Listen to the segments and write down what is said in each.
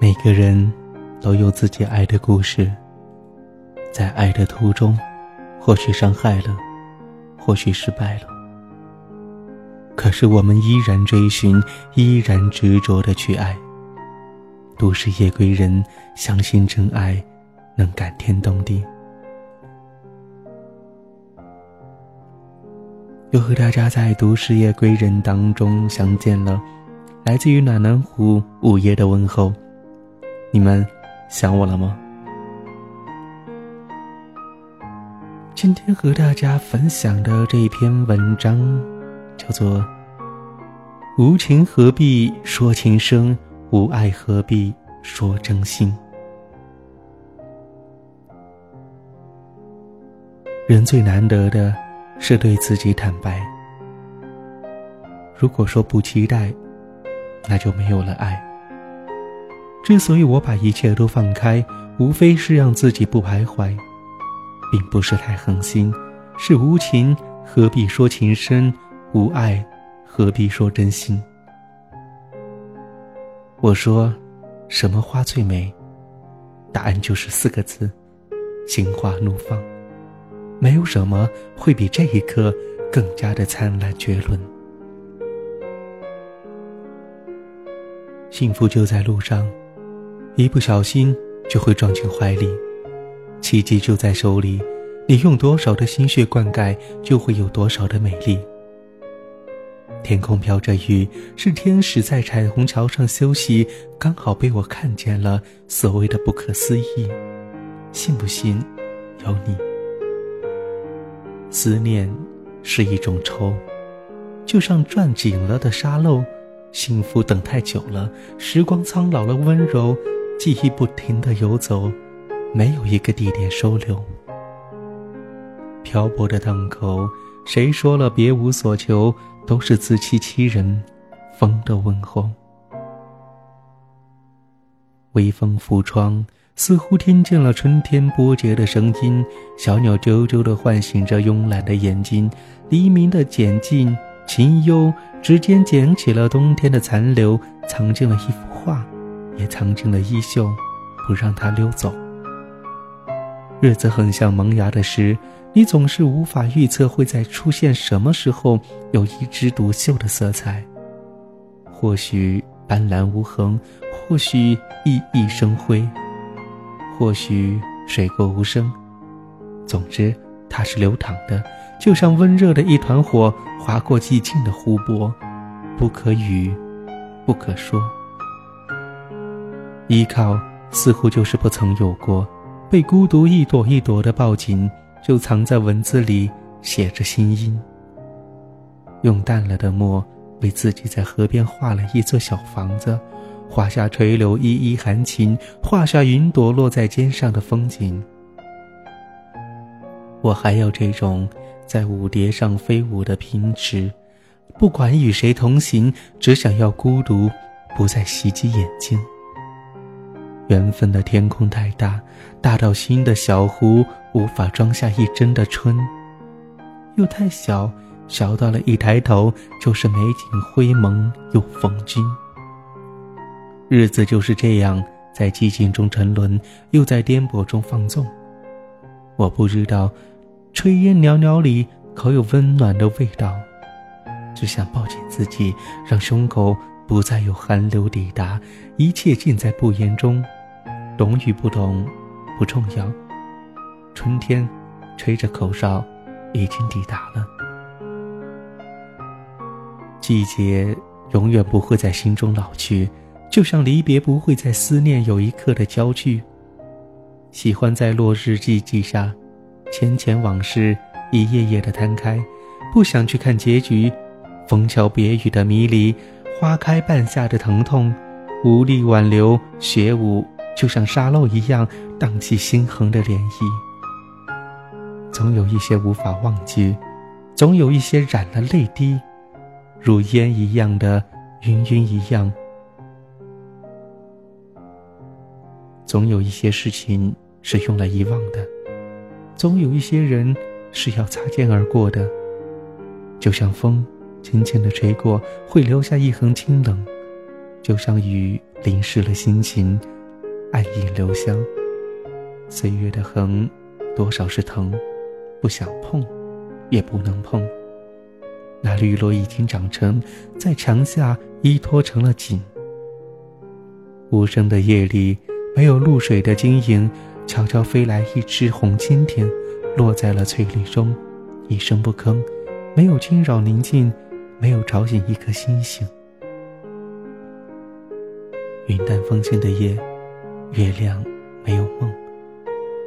每个人都有自己爱的故事，在爱的途中，或许伤害了，或许失败了，可是我们依然追寻，依然执着的去爱。都市夜归人相信真爱能感天动地。又和大家在《都市夜归人》当中相见了，来自于暖南湖午夜的问候。你们想我了吗？今天和大家分享的这一篇文章，叫做《无情何必说情深，无爱何必说真心》。人最难得的是对自己坦白。如果说不期待，那就没有了爱。之所以我把一切都放开，无非是让自己不徘徊，并不是太狠心。是无情，何必说情深；无爱，何必说真心？我说，什么花最美？答案就是四个字：心花怒放。没有什么会比这一刻更加的灿烂绝伦。幸福就在路上。一不小心就会撞进怀里，奇迹就在手里，你用多少的心血灌溉，就会有多少的美丽。天空飘着雨，是天使在彩虹桥上休息，刚好被我看见了。所谓的不可思议，信不信，有你。思念是一种愁，就像攥紧了的沙漏。幸福等太久了，时光苍老了，温柔。记忆不停的游走，没有一个地点收留。漂泊的档口，谁说了别无所求？都是自欺欺人。风的问候，微风拂窗，似乎听见了春天波折的声音。小鸟啾啾的唤醒着慵懒的眼睛。黎明的简静，清幽，指尖捡起了冬天的残留，藏进了一幅画。也藏进了衣袖，不让它溜走。日子很像萌芽的诗，你总是无法预测会在出现什么时候有一枝独秀的色彩。或许斑斓无痕，或许熠熠生辉，或许水过无声。总之，它是流淌的，就像温热的一团火，划过寂静的湖泊，不可语，不可说。依靠似乎就是不曾有过，被孤独一朵一朵的抱紧，就藏在文字里写着心音。用淡了的墨为自己在河边画了一座小房子，画下垂柳依依含情，画下云朵落在肩上的风景。我还有这种在舞蝶上飞舞的平直，不管与谁同行，只想要孤独不再袭击眼睛。缘分的天空太大，大到心的小湖无法装下一针的春；又太小，小到了一抬头就是美景灰蒙又风君。日子就是这样，在寂静中沉沦，又在颠簸中放纵。我不知道，炊烟袅袅里可有温暖的味道，只想抱紧自己，让胸口不再有寒流抵达，一切尽在不言中。懂与不懂，不重要。春天，吹着口哨，已经抵达了。季节永远不会在心中老去，就像离别不会在思念有一刻的焦距。喜欢在落日寂寂下，浅浅往事一页页的摊开，不想去看结局。风桥别雨的迷离，花开半夏的疼痛，无力挽留，雪舞。就像沙漏一样荡起心痕的涟漪，总有一些无法忘记，总有一些染了泪滴，如烟一样的晕晕一样，总有一些事情是用来遗忘的，总有一些人是要擦肩而过的，就像风轻轻的吹过，会留下一痕清冷。就像雨淋湿了心情，暗影留香。岁月的痕，多少是疼，不想碰，也不能碰。那绿萝已经长成，在墙下依托成了锦。无声的夜里，没有露水的晶莹，悄悄飞来一只红蜻蜓，落在了翠绿中，一声不吭，没有惊扰宁静，没有吵醒一颗星星。云淡风轻的夜，月亮没有梦。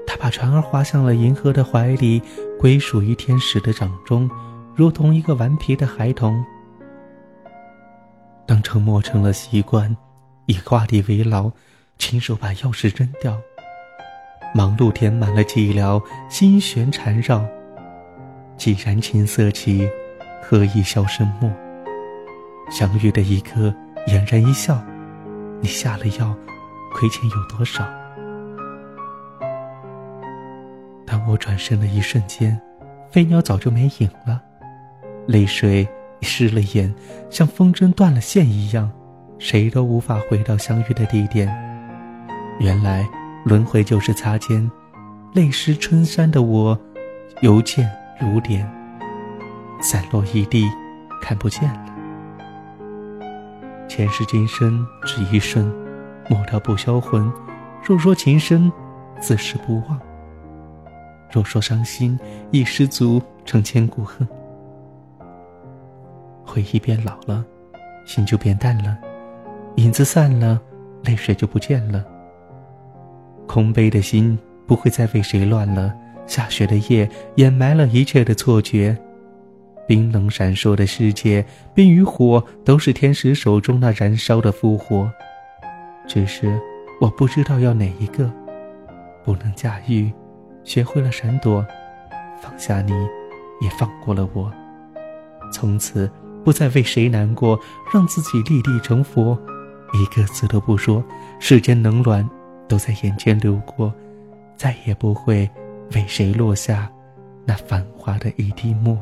他把船儿划向了银河的怀里，归属于天使的掌中，如同一个顽皮的孩童。当沉默成了习惯。以挂历为牢，亲手把钥匙扔掉。忙碌填满了寂寥，心弦缠绕。既然琴瑟起，何以箫声默？相遇的一刻，嫣然一笑。你下了药，亏欠有多少？当我转身的一瞬间，飞鸟早就没影了，泪水湿了眼，像风筝断了线一样。谁都无法回到相遇的地点。原来轮回就是擦肩，泪湿春衫的我，犹见如莲。散落一地，看不见了。前世今生只一瞬，莫道不销魂。若说情深，自是不忘；若说伤心，一失足成千古恨。回忆变老了，心就变淡了。影子散了，泪水就不见了。空杯的心不会再为谁乱了。下雪的夜掩埋了一切的错觉。冰冷闪烁的世界，冰与火都是天使手中那燃烧的复活。只是我不知道要哪一个。不能驾驭，学会了闪躲，放下你，也放过了我。从此不再为谁难过，让自己立地成佛。一个字都不说，世间冷暖都在眼前流过，再也不会为谁落下那繁华的一滴墨。